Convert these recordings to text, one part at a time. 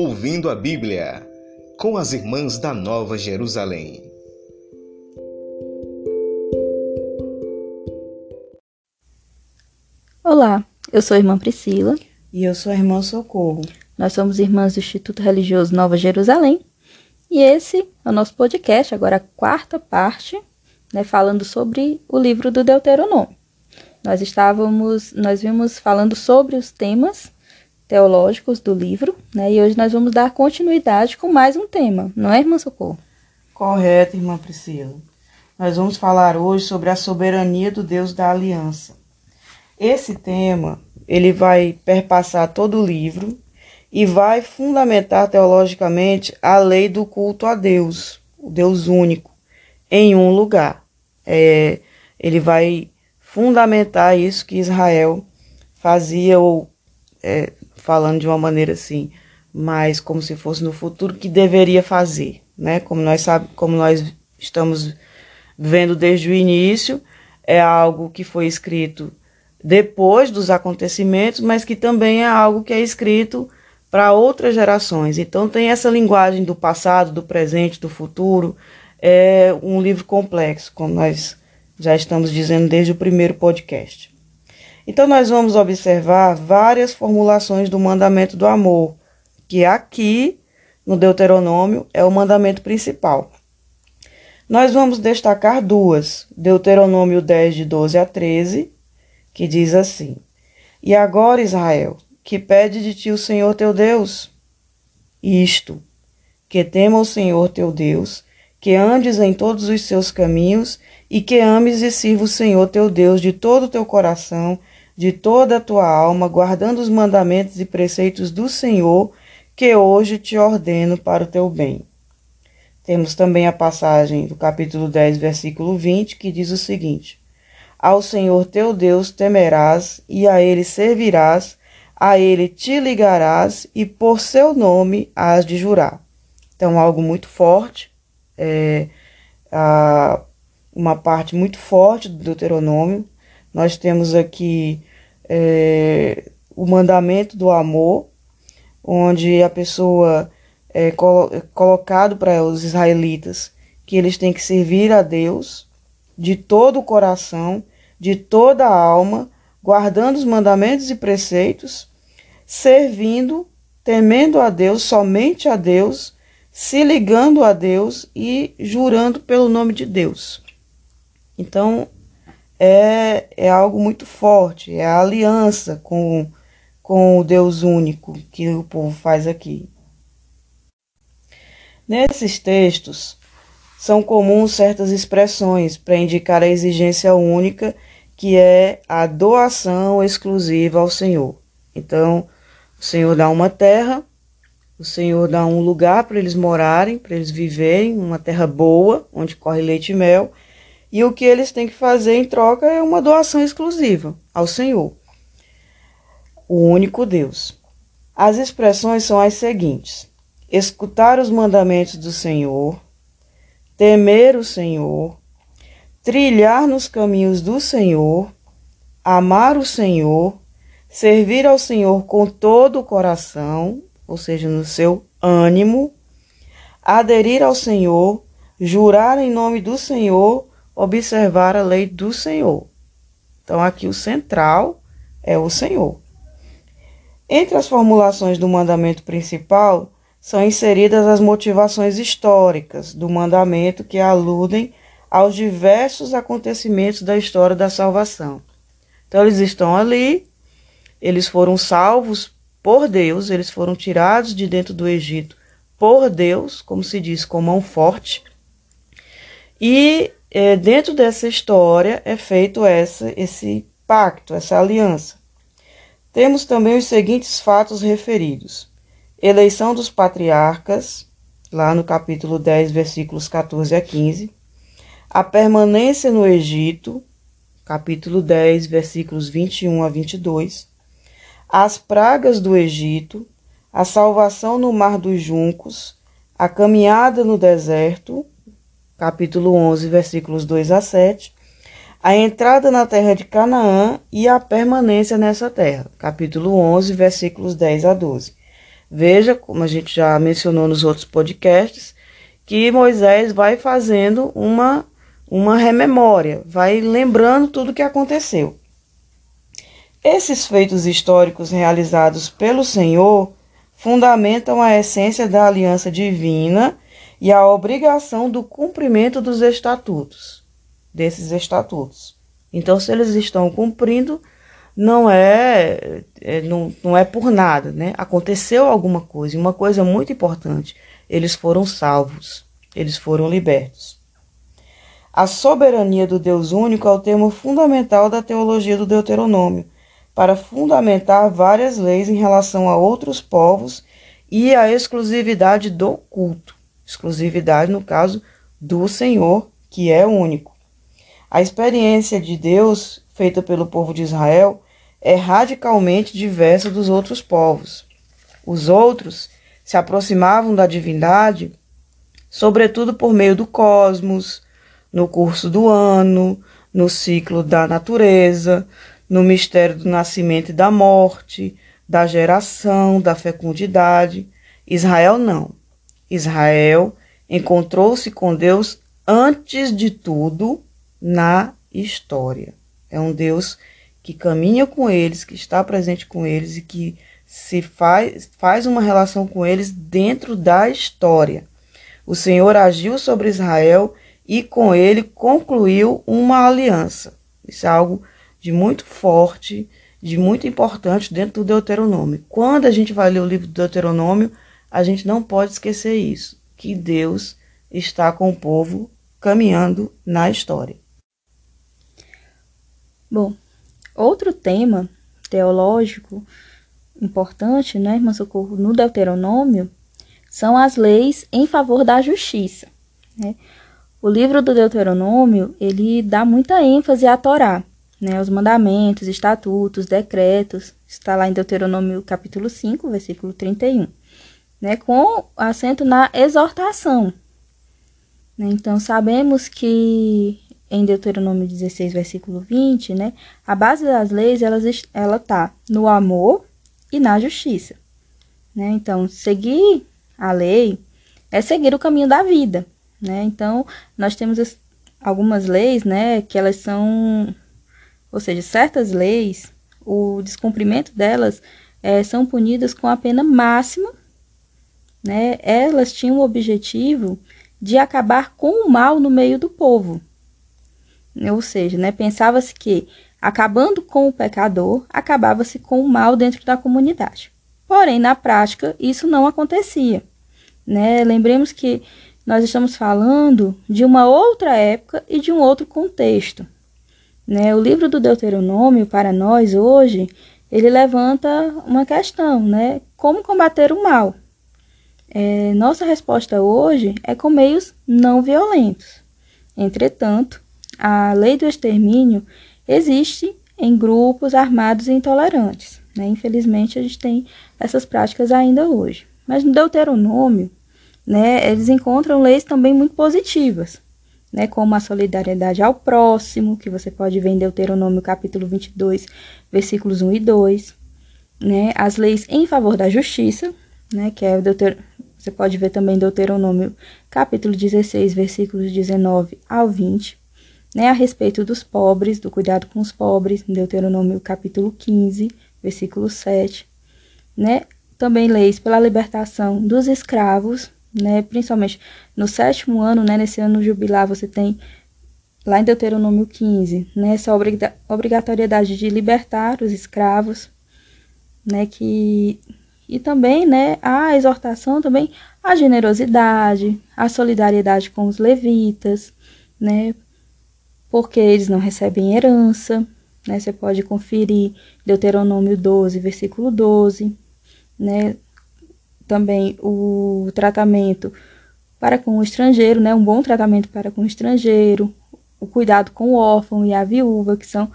Ouvindo a Bíblia, com as Irmãs da Nova Jerusalém. Olá, eu sou a irmã Priscila. E eu sou a irmã Socorro. Nós somos irmãs do Instituto Religioso Nova Jerusalém. E esse é o nosso podcast, agora a quarta parte, né, falando sobre o livro do Deuteronômio. Nós estávamos, nós vimos falando sobre os temas teológicos do livro, né? E hoje nós vamos dar continuidade com mais um tema, não é, irmã Socorro? Correto, irmã Priscila. Nós vamos falar hoje sobre a soberania do Deus da aliança. Esse tema, ele vai perpassar todo o livro e vai fundamentar teologicamente a lei do culto a Deus, o Deus único, em um lugar. É, ele vai fundamentar isso que Israel fazia, ou é, falando de uma maneira assim, mais como se fosse no futuro, que deveria fazer, né? Como nós, sabe, como nós estamos vendo desde o início, é algo que foi escrito depois dos acontecimentos, mas que também é algo que é escrito para outras gerações. Então tem essa linguagem do passado, do presente, do futuro. É um livro complexo, como nós já estamos dizendo desde o primeiro podcast. Então nós vamos observar várias formulações do mandamento do amor, que aqui no Deuteronômio é o mandamento principal. Nós vamos destacar duas, Deuteronômio 10, de 12 a 13, que diz assim: E agora, Israel, que pede de ti o Senhor teu Deus? Isto, que tema o Senhor teu Deus, que andes em todos os seus caminhos e que ames e sirva o Senhor teu Deus de todo o teu coração, de toda a tua alma, guardando os mandamentos e preceitos do Senhor, que hoje te ordeno para o teu bem. Temos também a passagem do capítulo 10, versículo 20, que diz o seguinte: Ao Senhor teu Deus temerás e a ele servirás a ele te ligarás e por seu nome has de jurar. Então, algo muito forte, é, a, uma parte muito forte do Deuteronômio. Nós temos aqui é, o mandamento do amor, onde a pessoa é colo colocado para os israelitas que eles têm que servir a Deus de todo o coração, de toda a alma, guardando os mandamentos e preceitos servindo, temendo a Deus, somente a Deus, se ligando a Deus e jurando pelo nome de Deus. Então, é, é algo muito forte, é a aliança com, com o Deus único que o povo faz aqui. Nesses textos, são comuns certas expressões para indicar a exigência única, que é a doação exclusiva ao Senhor. Então, o Senhor dá uma terra, o Senhor dá um lugar para eles morarem, para eles viverem, uma terra boa, onde corre leite e mel, e o que eles têm que fazer em troca é uma doação exclusiva ao Senhor, o único Deus. As expressões são as seguintes: escutar os mandamentos do Senhor, temer o Senhor, trilhar nos caminhos do Senhor, amar o Senhor, servir ao Senhor com todo o coração, ou seja, no seu ânimo, aderir ao Senhor, jurar em nome do Senhor, observar a lei do Senhor. Então, aqui o central é o Senhor. Entre as formulações do mandamento principal são inseridas as motivações históricas do mandamento que aludem aos diversos acontecimentos da história da salvação. Então, eles estão ali eles foram salvos por Deus, eles foram tirados de dentro do Egito por Deus, como se diz, com mão forte. E é, dentro dessa história é feito essa, esse pacto, essa aliança. Temos também os seguintes fatos referidos: eleição dos patriarcas, lá no capítulo 10, versículos 14 a 15, a permanência no Egito, capítulo 10, versículos 21 a 22, as pragas do Egito, a salvação no Mar dos Juncos, a caminhada no deserto, capítulo 11, versículos 2 a 7, a entrada na terra de Canaã e a permanência nessa terra, capítulo 11, versículos 10 a 12. Veja, como a gente já mencionou nos outros podcasts, que Moisés vai fazendo uma, uma rememória, vai lembrando tudo o que aconteceu. Esses feitos históricos realizados pelo Senhor fundamentam a essência da aliança divina e a obrigação do cumprimento dos estatutos, desses estatutos. Então, se eles estão cumprindo, não é, é, não, não é por nada, né? Aconteceu alguma coisa, e uma coisa muito importante, eles foram salvos, eles foram libertos. A soberania do Deus único é o termo fundamental da teologia do Deuteronômio, para fundamentar várias leis em relação a outros povos e a exclusividade do culto. Exclusividade, no caso, do Senhor, que é único. A experiência de Deus feita pelo povo de Israel é radicalmente diversa dos outros povos. Os outros se aproximavam da divindade, sobretudo por meio do cosmos, no curso do ano, no ciclo da natureza, no mistério do nascimento e da morte, da geração, da fecundidade. Israel não. Israel encontrou-se com Deus antes de tudo na história. É um Deus que caminha com eles, que está presente com eles e que se faz, faz uma relação com eles dentro da história. O Senhor agiu sobre Israel e com ele concluiu uma aliança. Isso é algo de muito forte, de muito importante dentro do Deuteronômio. Quando a gente vai ler o livro do Deuteronômio, a gente não pode esquecer isso, que Deus está com o povo caminhando na história. Bom, Outro tema teológico importante, né, irmã Socorro, no Deuteronômio, são as leis em favor da justiça. Né? O livro do Deuteronômio, ele dá muita ênfase à Torá, né, os mandamentos, estatutos, decretos, está lá em Deuteronômio capítulo 5, versículo 31, né, com acento na exortação. Né? Então, sabemos que em Deuteronômio 16, versículo 20, né? A base das leis, ela, ela tá no amor e na justiça, né? Então, seguir a lei é seguir o caminho da vida, né? Então, nós temos algumas leis, né, que elas são, ou seja, certas leis, o descumprimento delas é, são punidas com a pena máxima, né? Elas tinham o objetivo de acabar com o mal no meio do povo, ou seja, né, pensava-se que acabando com o pecador, acabava-se com o mal dentro da comunidade. Porém, na prática, isso não acontecia. Né? Lembremos que nós estamos falando de uma outra época e de um outro contexto. Né? O livro do Deuteronômio, para nós hoje, ele levanta uma questão, né? Como combater o mal? É, nossa resposta hoje é com meios não violentos. Entretanto, a lei do extermínio existe em grupos armados e intolerantes. Né? Infelizmente, a gente tem essas práticas ainda hoje. Mas no Deuteronômio, né, eles encontram leis também muito positivas, né, como a solidariedade ao próximo, que você pode ver em Deuteronômio capítulo 22, versículos 1 e 2, né, as leis em favor da justiça, né, que é o Deuter... você pode ver também Deuteronômio capítulo 16, versículos 19 ao 20, né, a respeito dos pobres, do cuidado com os pobres, Deuteronômio capítulo 15, versículo 7, né, também leis pela libertação dos escravos, né, principalmente no sétimo ano, né, nesse ano jubilar, você tem lá em Deuteronômio 15, né, essa obrigatoriedade de libertar os escravos, né, que e também, né, a exortação também à generosidade, à solidariedade com os levitas, né, porque eles não recebem herança. Né? Você pode conferir Deuteronômio 12, versículo 12. Né? Também o tratamento para com o estrangeiro, né? um bom tratamento para com o estrangeiro, o cuidado com o órfão e a viúva, que são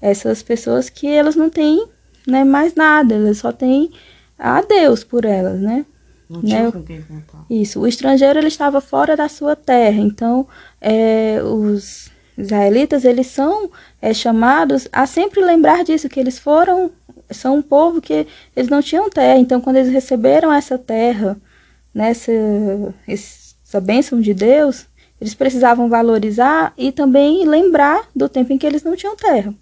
essas pessoas que elas não têm né, mais nada, elas só têm a Deus por elas, né? Não né? com quem contar. Isso, o estrangeiro ele estava fora da sua terra, então é, os israelitas eles são é, chamados a sempre lembrar disso que eles foram são um povo que eles não tinham terra, então quando eles receberam essa terra, nessa essa bênção de Deus, eles precisavam valorizar e também lembrar do tempo em que eles não tinham terra.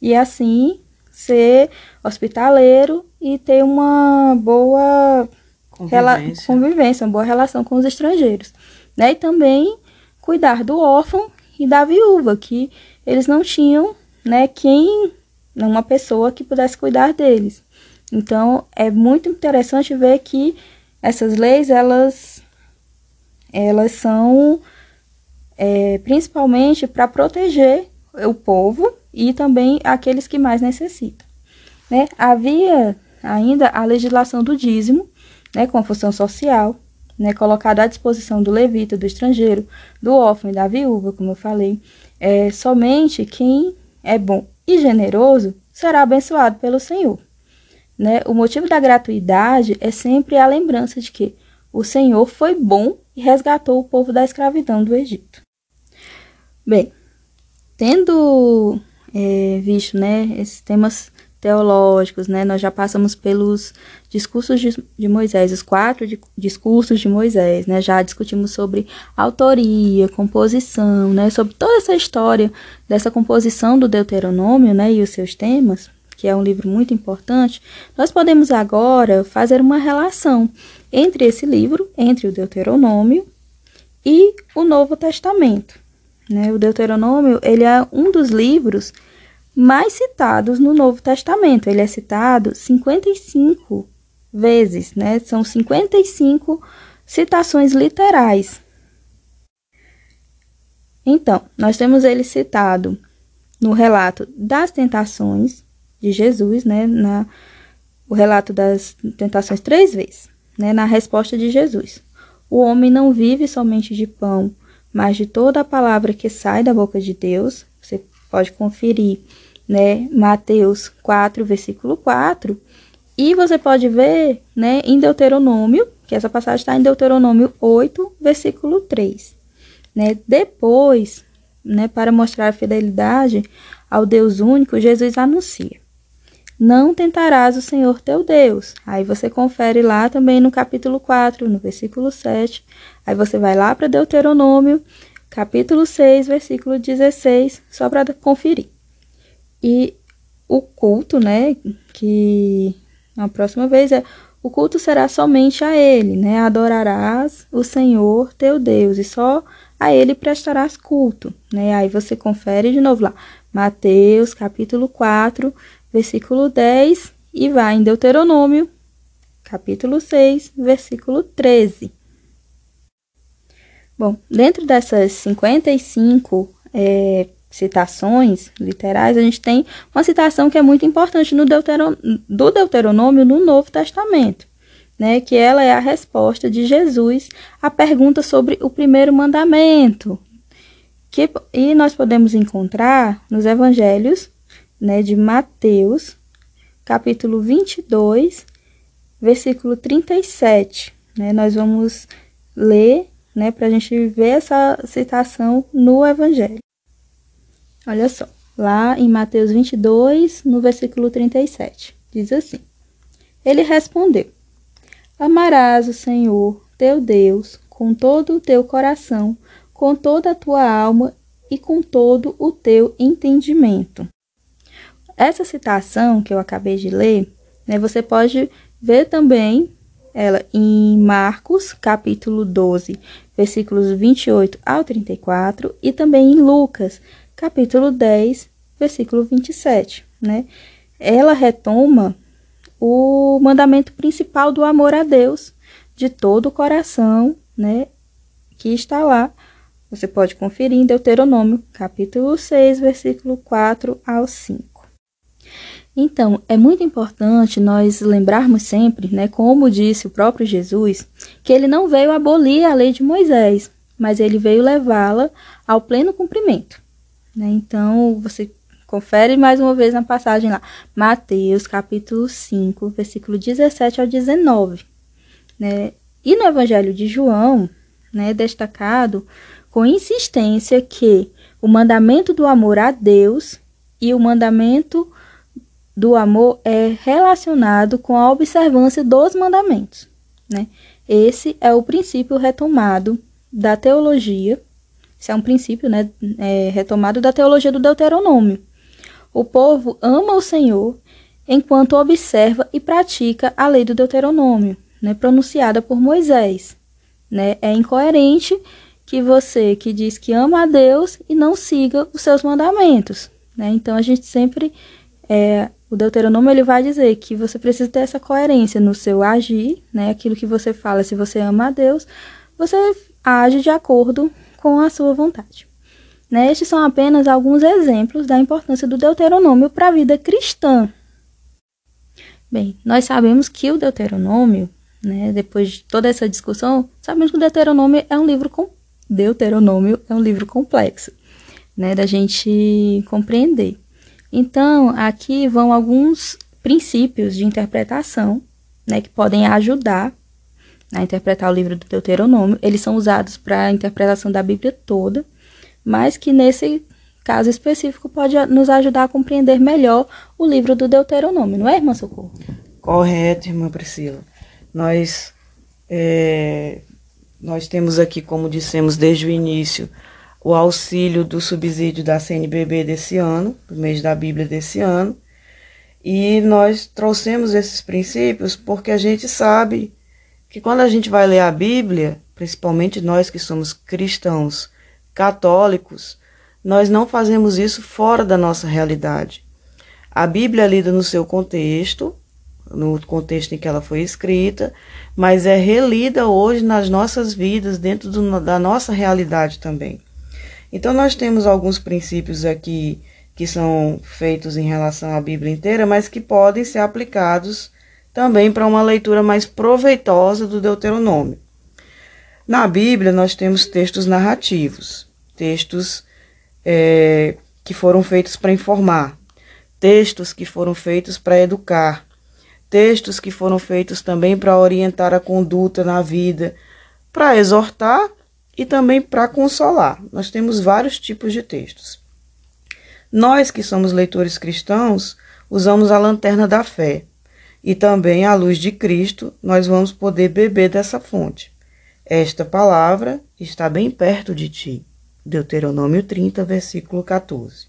E assim ser hospitaleiro e ter uma boa convivência, convivência uma boa relação com os estrangeiros. Né? E também cuidar do órfão e da viúva, que eles não tinham né, quem, uma pessoa que pudesse cuidar deles. Então é muito interessante ver que essas leis elas elas são é, principalmente para proteger o povo e também aqueles que mais necessitam. Né? Havia ainda a legislação do dízimo, né, com a função social, né, colocada à disposição do levita, do estrangeiro, do órfão e da viúva, como eu falei. É, somente quem é bom e generoso será abençoado pelo Senhor. Né? O motivo da gratuidade é sempre a lembrança de que o Senhor foi bom e resgatou o povo da escravidão do Egito. Bem, tendo é, visto né, esses temas teológicos, né, nós já passamos pelos discursos de, de Moisés, os quatro de, discursos de Moisés, né, já discutimos sobre autoria, composição, né, sobre toda essa história dessa composição do Deuteronômio né, e os seus temas, que é um livro muito importante, nós podemos agora fazer uma relação entre esse livro, entre o Deuteronômio e o Novo Testamento. Né? O Deuteronômio ele é um dos livros mais citados no Novo Testamento. Ele é citado 55 vezes, né? São 55 citações literais. Então, nós temos ele citado no relato das tentações de Jesus, né? Na, o relato das tentações três vezes, né? Na resposta de Jesus. O homem não vive somente de pão, mas de toda a palavra que sai da boca de Deus, você pode conferir, né, Mateus 4, versículo 4, e você pode ver, né, em Deuteronômio, que essa passagem está em Deuteronômio 8, versículo 3. Né? Depois, né, para mostrar a fidelidade ao Deus único, Jesus anuncia: Não tentarás o Senhor teu Deus. Aí você confere lá também no capítulo 4, no versículo 7, Aí você vai lá para Deuteronômio, capítulo 6, versículo 16, só para conferir. E o culto, né, que na próxima vez é o culto será somente a ele, né? Adorarás o Senhor teu Deus e só a ele prestarás culto, né? Aí você confere de novo lá, Mateus, capítulo 4, versículo 10 e vai em Deuteronômio, capítulo 6, versículo 13. Bom, dentro dessas 55 é, citações literais, a gente tem uma citação que é muito importante no Deuteron do Deuteronômio no Novo Testamento, né? Que ela é a resposta de Jesus à pergunta sobre o primeiro mandamento, que, e nós podemos encontrar nos evangelhos né, de Mateus, capítulo 22, versículo 37. Né? Nós vamos ler né, para a gente ver essa citação no Evangelho. Olha só, lá em Mateus 22, no versículo 37, diz assim: Ele respondeu: Amarás o Senhor teu Deus com todo o teu coração, com toda a tua alma e com todo o teu entendimento. Essa citação que eu acabei de ler, né, você pode ver também ela em Marcos, capítulo 12, versículos 28 ao 34, e também em Lucas, capítulo 10, versículo 27, né? Ela retoma o mandamento principal do amor a Deus de todo o coração, né? Que está lá. Você pode conferir em Deuteronômio, capítulo 6, versículo 4 ao 5. Então, é muito importante nós lembrarmos sempre, né, como disse o próprio Jesus, que ele não veio abolir a lei de Moisés, mas ele veio levá-la ao pleno cumprimento. Né? Então, você confere mais uma vez na passagem lá, Mateus capítulo 5, versículo 17 ao 19. Né? E no Evangelho de João, né, destacado com insistência que o mandamento do amor a Deus e o mandamento do amor é relacionado com a observância dos mandamentos. Né? Esse é o princípio retomado da teologia. Esse é um princípio né, é, retomado da teologia do Deuteronômio. O povo ama o Senhor enquanto observa e pratica a lei do Deuteronômio, né, pronunciada por Moisés. Né? É incoerente que você que diz que ama a Deus e não siga os seus mandamentos. Né? Então a gente sempre é, o Deuteronômio ele vai dizer que você precisa ter essa coerência no seu agir, né? Aquilo que você fala, se você ama a Deus, você age de acordo com a sua vontade. Né? Estes são apenas alguns exemplos da importância do Deuteronômio para a vida cristã. Bem, nós sabemos que o Deuteronômio, né, depois de toda essa discussão, sabemos que o Deuteronômio é um livro com Deuteronômio é um livro complexo, né, da gente compreender. Então, aqui vão alguns princípios de interpretação, né, que podem ajudar a interpretar o livro do Deuteronômio. Eles são usados para a interpretação da Bíblia toda, mas que nesse caso específico pode nos ajudar a compreender melhor o livro do Deuteronômio, não é, irmã Socorro? Correto, irmã Priscila. Nós, é, nós temos aqui, como dissemos desde o início, o auxílio do subsídio da CNBB desse ano, do mês da Bíblia desse ano. E nós trouxemos esses princípios porque a gente sabe que quando a gente vai ler a Bíblia, principalmente nós que somos cristãos católicos, nós não fazemos isso fora da nossa realidade. A Bíblia é lida no seu contexto, no contexto em que ela foi escrita, mas é relida hoje nas nossas vidas, dentro do, da nossa realidade também. Então, nós temos alguns princípios aqui que são feitos em relação à Bíblia inteira, mas que podem ser aplicados também para uma leitura mais proveitosa do Deuteronômio. Na Bíblia, nós temos textos narrativos, textos é, que foram feitos para informar, textos que foram feitos para educar, textos que foram feitos também para orientar a conduta na vida, para exortar e também para consolar. Nós temos vários tipos de textos. Nós que somos leitores cristãos, usamos a lanterna da fé e também a luz de Cristo, nós vamos poder beber dessa fonte. Esta palavra está bem perto de ti. Deuteronômio 30, versículo 14.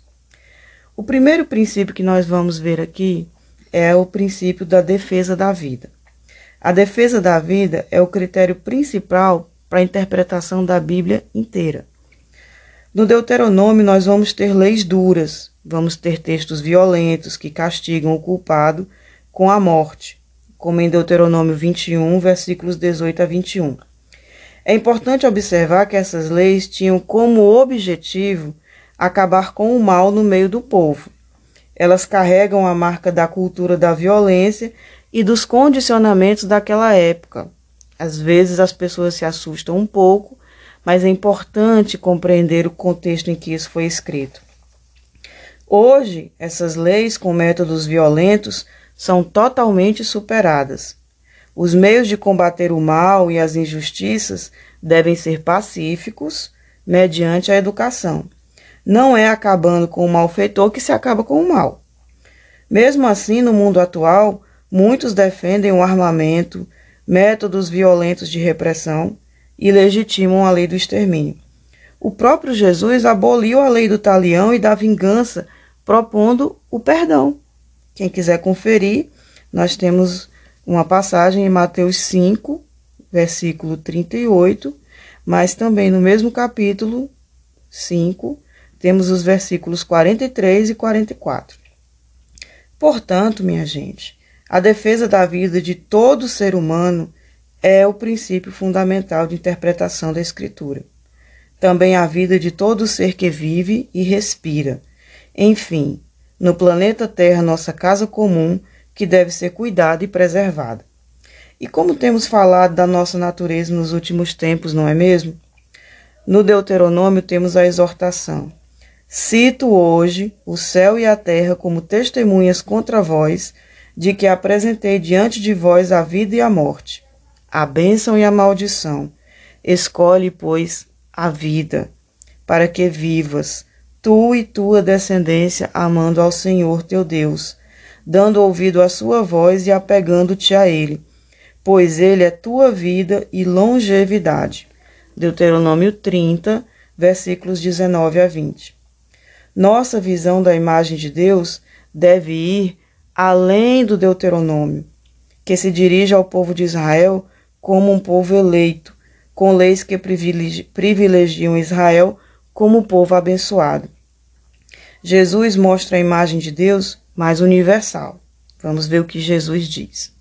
O primeiro princípio que nós vamos ver aqui é o princípio da defesa da vida. A defesa da vida é o critério principal para a interpretação da Bíblia inteira. No Deuteronômio, nós vamos ter leis duras, vamos ter textos violentos que castigam o culpado com a morte, como em Deuteronômio 21, versículos 18 a 21. É importante observar que essas leis tinham como objetivo acabar com o mal no meio do povo. Elas carregam a marca da cultura da violência e dos condicionamentos daquela época, às vezes as pessoas se assustam um pouco, mas é importante compreender o contexto em que isso foi escrito. Hoje, essas leis com métodos violentos são totalmente superadas. Os meios de combater o mal e as injustiças devem ser pacíficos, mediante a educação. Não é acabando com o malfeitor que se acaba com o mal. Mesmo assim, no mundo atual, muitos defendem o armamento, métodos violentos de repressão e legitimam a lei do extermínio. O próprio Jesus aboliu a lei do talião e da vingança, propondo o perdão. Quem quiser conferir, nós temos uma passagem em Mateus 5, versículo 38, mas também no mesmo capítulo 5, temos os versículos 43 e 44. Portanto, minha gente, a defesa da vida de todo ser humano é o princípio fundamental de interpretação da Escritura. Também a vida de todo ser que vive e respira. Enfim, no planeta Terra, nossa casa comum, que deve ser cuidada e preservada. E como temos falado da nossa natureza nos últimos tempos, não é mesmo? No Deuteronômio temos a exortação: Cito hoje o céu e a terra como testemunhas contra vós de que apresentei diante de vós a vida e a morte, a bênção e a maldição. Escolhe, pois, a vida, para que vivas, tu e tua descendência, amando ao Senhor teu Deus. dando ouvido à sua voz e apegando-te a ele, pois ele é tua vida e longevidade. Deuteronômio 30, versículos 19 a 20. Nossa visão da imagem de Deus deve ir além do Deuteronômio, que se dirige ao povo de Israel como um povo eleito, com leis que privilegiam Israel como povo abençoado. Jesus mostra a imagem de Deus mais universal. Vamos ver o que Jesus diz.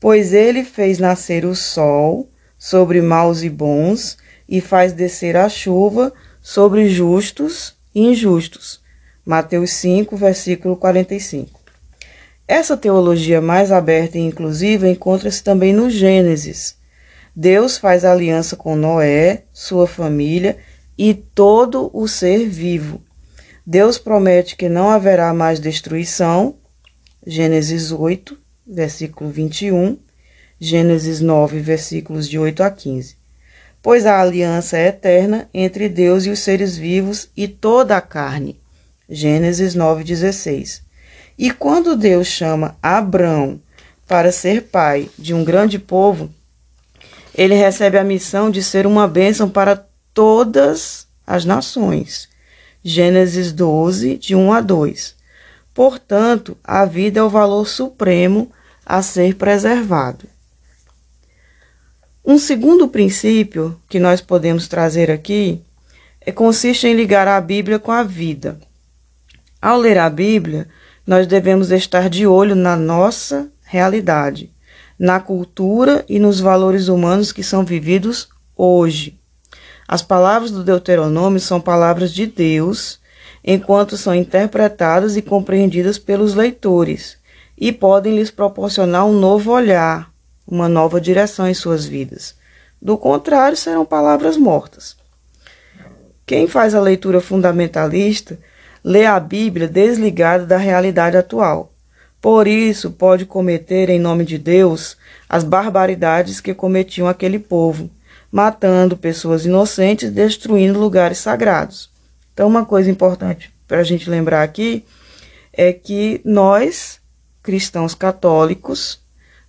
Pois ele fez nascer o sol sobre maus e bons, e faz descer a chuva sobre justos e injustos. Mateus 5, versículo 45. Essa teologia mais aberta e inclusiva encontra-se também no Gênesis. Deus faz aliança com Noé, sua família e todo o ser vivo. Deus promete que não haverá mais destruição. Gênesis 8, versículo 21, Gênesis 9, versículos de 8 a 15. Pois a aliança é eterna entre Deus e os seres vivos e toda a carne. Gênesis 9, 16. E quando Deus chama Abrão para ser pai de um grande povo, ele recebe a missão de ser uma bênção para todas as nações. Gênesis 12, de 1 a 2. Portanto, a vida é o valor supremo a ser preservado. Um segundo princípio que nós podemos trazer aqui é, consiste em ligar a Bíblia com a vida. Ao ler a Bíblia, nós devemos estar de olho na nossa realidade, na cultura e nos valores humanos que são vividos hoje. As palavras do Deuteronômio são palavras de Deus, enquanto são interpretadas e compreendidas pelos leitores, e podem lhes proporcionar um novo olhar, uma nova direção em suas vidas. Do contrário, serão palavras mortas. Quem faz a leitura fundamentalista lê a Bíblia desligada da realidade atual. Por isso, pode cometer, em nome de Deus, as barbaridades que cometiam aquele povo, matando pessoas inocentes, destruindo lugares sagrados. Então, uma coisa importante para a gente lembrar aqui é que nós, cristãos católicos,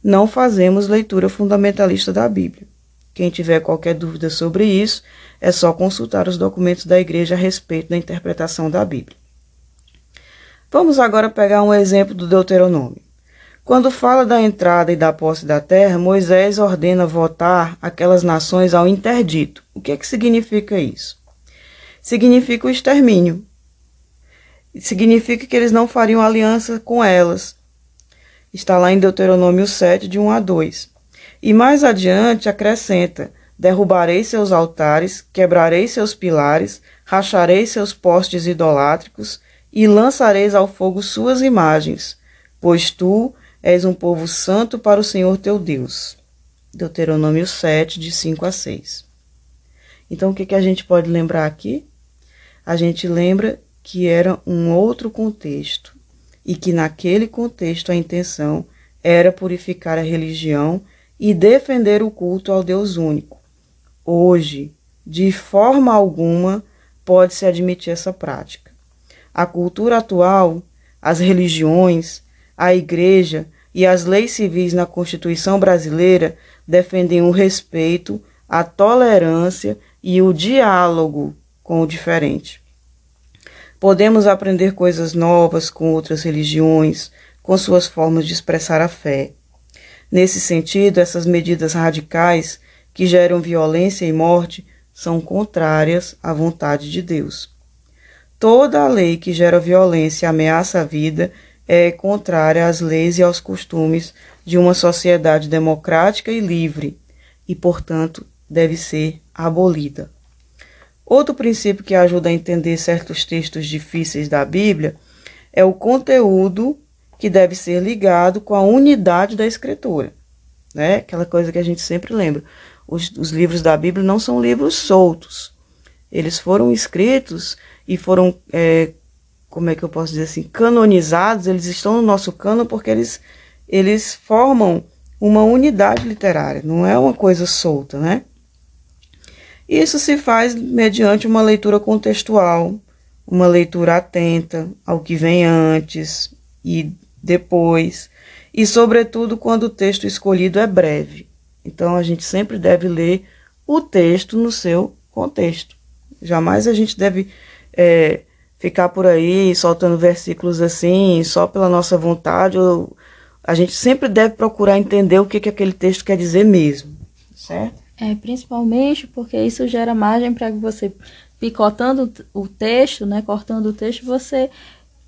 não fazemos leitura fundamentalista da Bíblia. Quem tiver qualquer dúvida sobre isso, é só consultar os documentos da Igreja a respeito da interpretação da Bíblia. Vamos agora pegar um exemplo do Deuteronômio. Quando fala da entrada e da posse da terra, Moisés ordena votar aquelas nações ao interdito. O que é que significa isso? Significa o extermínio. Significa que eles não fariam aliança com elas. Está lá em Deuteronômio 7, de 1 a 2. E mais adiante acrescenta: Derrubarei seus altares, quebrarei seus pilares, racharei seus postes idolátricos e lançareis ao fogo suas imagens, pois tu És um povo santo para o Senhor teu Deus. Deuteronômio 7, de 5 a 6. Então, o que, que a gente pode lembrar aqui? A gente lembra que era um outro contexto e que naquele contexto a intenção era purificar a religião e defender o culto ao Deus único. Hoje, de forma alguma, pode-se admitir essa prática. A cultura atual, as religiões, a Igreja e as leis civis na Constituição brasileira defendem o respeito, a tolerância e o diálogo com o diferente. Podemos aprender coisas novas com outras religiões, com suas formas de expressar a fé. Nesse sentido, essas medidas radicais que geram violência e morte são contrárias à vontade de Deus. Toda a lei que gera violência e ameaça a vida é contrária às leis e aos costumes de uma sociedade democrática e livre e, portanto, deve ser abolida. Outro princípio que ajuda a entender certos textos difíceis da Bíblia é o conteúdo que deve ser ligado com a unidade da escritura. Né? Aquela coisa que a gente sempre lembra. Os, os livros da Bíblia não são livros soltos. Eles foram escritos e foram é, como é que eu posso dizer assim, canonizados, eles estão no nosso cano porque eles, eles formam uma unidade literária, não é uma coisa solta, né? Isso se faz mediante uma leitura contextual, uma leitura atenta ao que vem antes e depois e, sobretudo, quando o texto escolhido é breve. Então, a gente sempre deve ler o texto no seu contexto. Jamais a gente deve é, ficar por aí soltando versículos assim, só pela nossa vontade. Ou, a gente sempre deve procurar entender o que, que aquele texto quer dizer mesmo, certo? É, principalmente porque isso gera margem para que você, picotando o texto, né, cortando o texto, você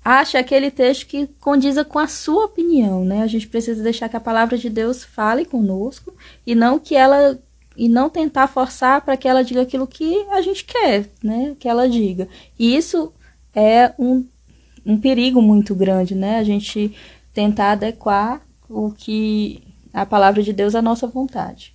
ache aquele texto que condiza com a sua opinião, né? A gente precisa deixar que a palavra de Deus fale conosco e não que ela e não tentar forçar para que ela diga aquilo que a gente quer, né? Que ela diga. E isso é um, um perigo muito grande, né? A gente tentar adequar o que a palavra de Deus à nossa vontade.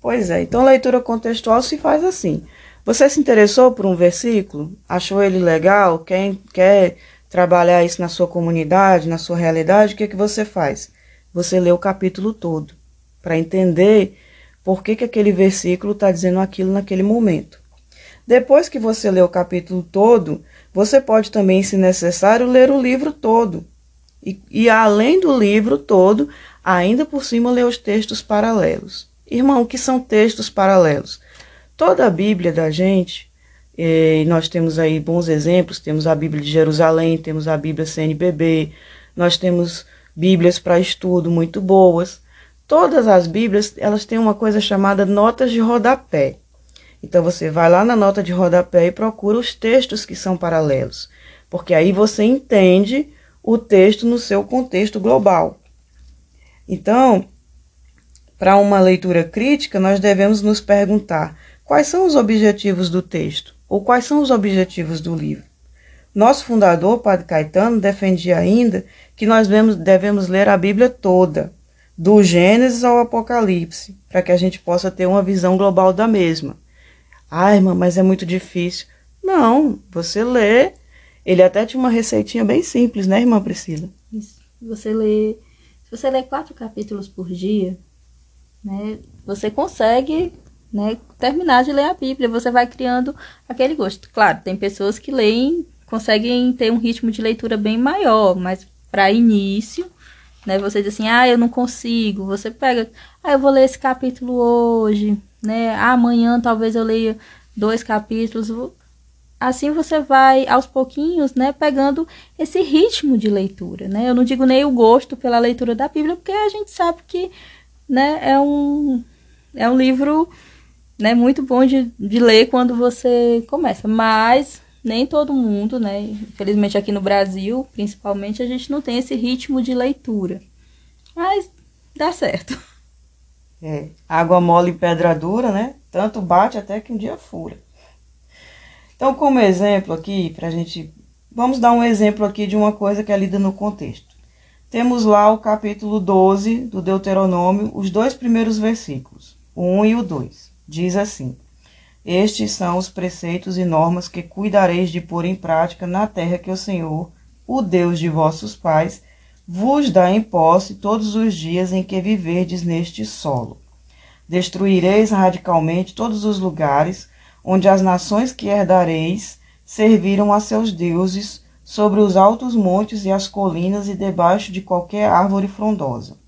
Pois é, então leitura contextual se faz assim. Você se interessou por um versículo? Achou ele legal? Quer, quer trabalhar isso na sua comunidade, na sua realidade? O que, é que você faz? Você lê o capítulo todo para entender por que, que aquele versículo está dizendo aquilo naquele momento. Depois que você lê o capítulo todo, você pode também, se necessário, ler o livro todo. E, e além do livro todo, ainda por cima ler os textos paralelos. Irmão, o que são textos paralelos? Toda a Bíblia da gente, e nós temos aí bons exemplos, temos a Bíblia de Jerusalém, temos a Bíblia CNBB, nós temos Bíblias para estudo muito boas. Todas as Bíblias, elas têm uma coisa chamada notas de rodapé. Então você vai lá na nota de rodapé e procura os textos que são paralelos, porque aí você entende o texto no seu contexto global. Então, para uma leitura crítica, nós devemos nos perguntar quais são os objetivos do texto ou quais são os objetivos do livro. Nosso fundador, Padre Caetano, defendia ainda que nós devemos ler a Bíblia toda, do Gênesis ao Apocalipse, para que a gente possa ter uma visão global da mesma. Ah, irmã, mas é muito difícil. Não, você lê. Ele até tinha uma receitinha bem simples, né, irmã Priscila? Isso. Você lê. Se você lê quatro capítulos por dia, né, você consegue né, terminar de ler a Bíblia. Você vai criando aquele gosto. Claro, tem pessoas que leem, conseguem ter um ritmo de leitura bem maior, mas para início, né, você diz assim: ah, eu não consigo. Você pega, ah, eu vou ler esse capítulo hoje, né? Amanhã talvez eu leia dois capítulos. Assim você vai aos pouquinhos, né, pegando esse ritmo de leitura, né? Eu não digo nem o gosto pela leitura da Bíblia, porque a gente sabe que, né, é um é um livro, né, muito bom de, de ler quando você começa, mas nem todo mundo, né, infelizmente aqui no Brasil, principalmente, a gente não tem esse ritmo de leitura. Mas dá certo. É, água mole e pedra dura, né? Tanto bate até que um dia fura. Então, como exemplo aqui, para a gente. Vamos dar um exemplo aqui de uma coisa que é lida no contexto. Temos lá o capítulo 12 do Deuteronômio, os dois primeiros versículos, o 1 e o 2. Diz assim: Estes são os preceitos e normas que cuidareis de pôr em prática na terra que o Senhor, o Deus de vossos pais, vos dá em posse todos os dias em que viverdes neste solo. Destruireis radicalmente todos os lugares onde as nações que herdareis serviram a seus deuses sobre os altos montes e as colinas e debaixo de qualquer árvore frondosa.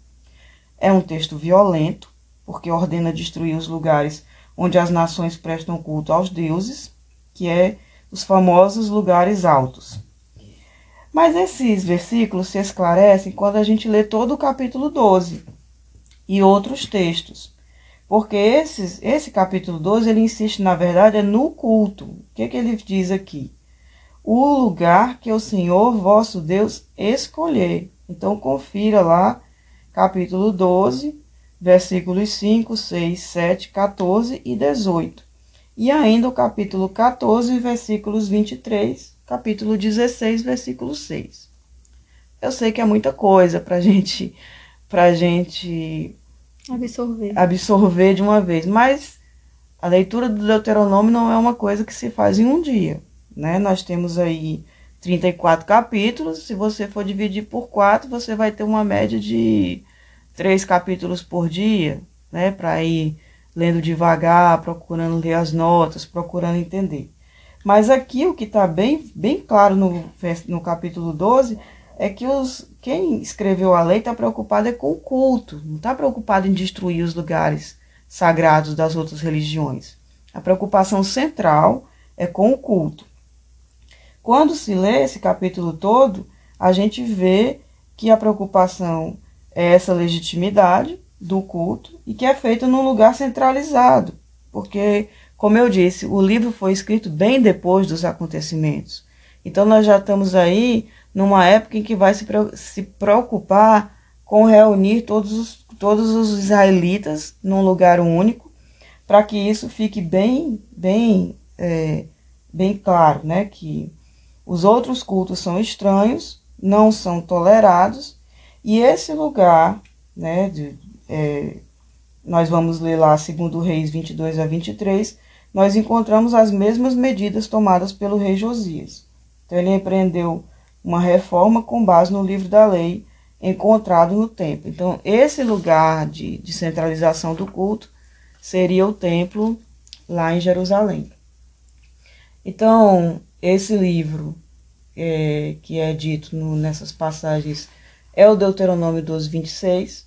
É um texto violento, porque ordena destruir os lugares onde as nações prestam culto aos deuses, que é os famosos lugares altos. Mas esses versículos se esclarecem quando a gente lê todo o capítulo 12 e outros textos. Porque esses, esse capítulo 12, ele insiste, na verdade, é no culto. O que, que ele diz aqui? O lugar que o Senhor vosso Deus escolher. Então, confira lá, capítulo 12, versículos 5, 6, 7, 14 e 18. E ainda o capítulo 14, versículos 23 capítulo 16, versículo 6. Eu sei que é muita coisa para gente, a gente absorver. absorver de uma vez, mas a leitura do Deuteronômio não é uma coisa que se faz em um dia. Né? Nós temos aí 34 capítulos, se você for dividir por quatro, você vai ter uma média de três capítulos por dia, né? Para ir lendo devagar, procurando ler as notas, procurando entender. Mas aqui o que está bem, bem claro no, no capítulo 12 é que, os, quem escreveu a lei está preocupado é com o culto, não está preocupado em destruir os lugares sagrados das outras religiões. A preocupação central é com o culto. Quando se lê esse capítulo todo, a gente vê que a preocupação essa legitimidade do culto e que é feita num lugar centralizado, porque, como eu disse, o livro foi escrito bem depois dos acontecimentos. Então, nós já estamos aí numa época em que vai se, se preocupar com reunir todos os, todos os israelitas num lugar único, para que isso fique bem, bem, é, bem claro, né? Que os outros cultos são estranhos, não são tolerados, e esse lugar, né? De, é, nós vamos ler lá, segundo Reis 22 a 23, nós encontramos as mesmas medidas tomadas pelo rei Josias. Então ele empreendeu uma reforma com base no livro da lei encontrado no templo. Então, esse lugar de, de centralização do culto seria o templo lá em Jerusalém. Então, esse livro é, que é dito no, nessas passagens é o Deuteronômio 12, 26,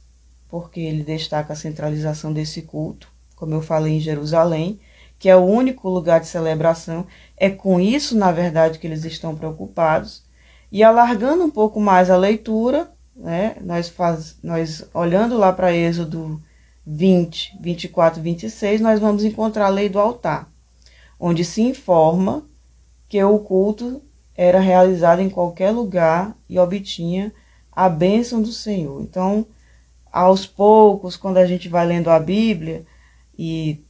porque ele destaca a centralização desse culto, como eu falei, em Jerusalém, que é o único lugar de celebração. É com isso, na verdade, que eles estão preocupados. E alargando um pouco mais a leitura, né, nós, faz, nós olhando lá para Êxodo 20, 24, 26, nós vamos encontrar a lei do altar, onde se informa que o culto era realizado em qualquer lugar e obtinha a bênção do Senhor. Então, aos poucos, quando a gente vai lendo a Bíblia e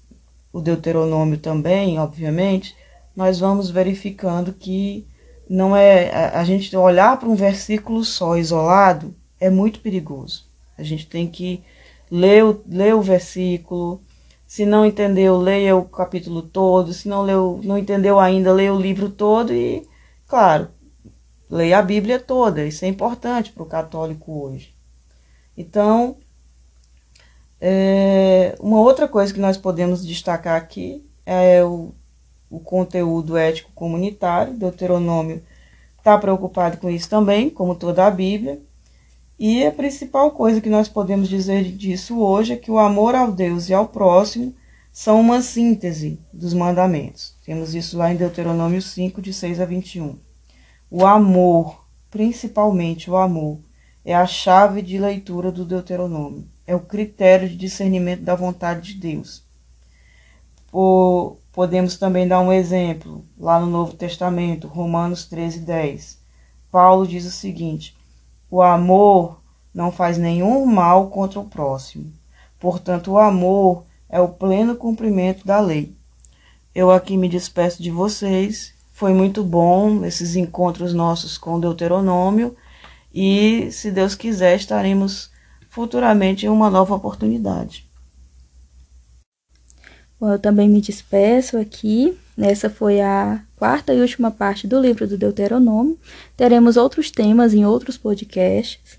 o Deuteronômio também, obviamente, nós vamos verificando que não é a, gente olhar para um versículo só isolado é muito perigoso. A gente tem que ler, ler o versículo. Se não entendeu, leia o capítulo todo. Se não leu, não entendeu ainda, leia o livro todo e, claro, leia a Bíblia toda. Isso é importante para o católico hoje. Então, é, uma outra coisa que nós podemos destacar aqui é o o conteúdo ético comunitário, Deuteronômio está preocupado com isso também, como toda a Bíblia. E a principal coisa que nós podemos dizer disso hoje é que o amor ao Deus e ao próximo são uma síntese dos mandamentos. Temos isso lá em Deuteronômio 5, de 6 a 21. O amor, principalmente o amor, é a chave de leitura do Deuteronômio, é o critério de discernimento da vontade de Deus. Por, Podemos também dar um exemplo lá no Novo Testamento, Romanos 13, 10. Paulo diz o seguinte: O amor não faz nenhum mal contra o próximo. Portanto, o amor é o pleno cumprimento da lei. Eu aqui me despeço de vocês. Foi muito bom esses encontros nossos com o Deuteronômio e, se Deus quiser, estaremos futuramente em uma nova oportunidade. Bom, eu também me despeço aqui. Essa foi a quarta e última parte do livro do Deuteronômio. Teremos outros temas em outros podcasts,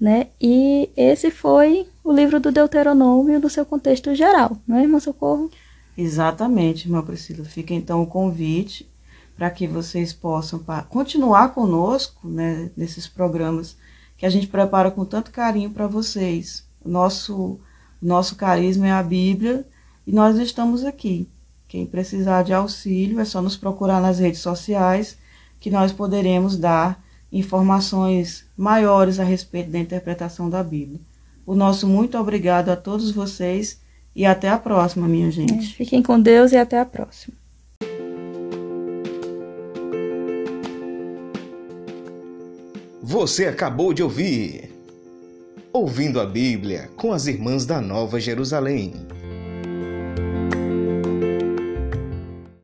né? E esse foi o livro do Deuteronômio no seu contexto geral, não é, irmã Socorro? Exatamente, irmã Priscila. Fica então o convite para que vocês possam continuar conosco né, nesses programas que a gente prepara com tanto carinho para vocês. Nosso, nosso carisma é a Bíblia e nós estamos aqui. Quem precisar de auxílio é só nos procurar nas redes sociais que nós poderemos dar informações maiores a respeito da interpretação da Bíblia. O nosso muito obrigado a todos vocês e até a próxima, minha gente. É, fiquem com Deus e até a próxima. Você acabou de ouvir. Ouvindo a Bíblia com as Irmãs da Nova Jerusalém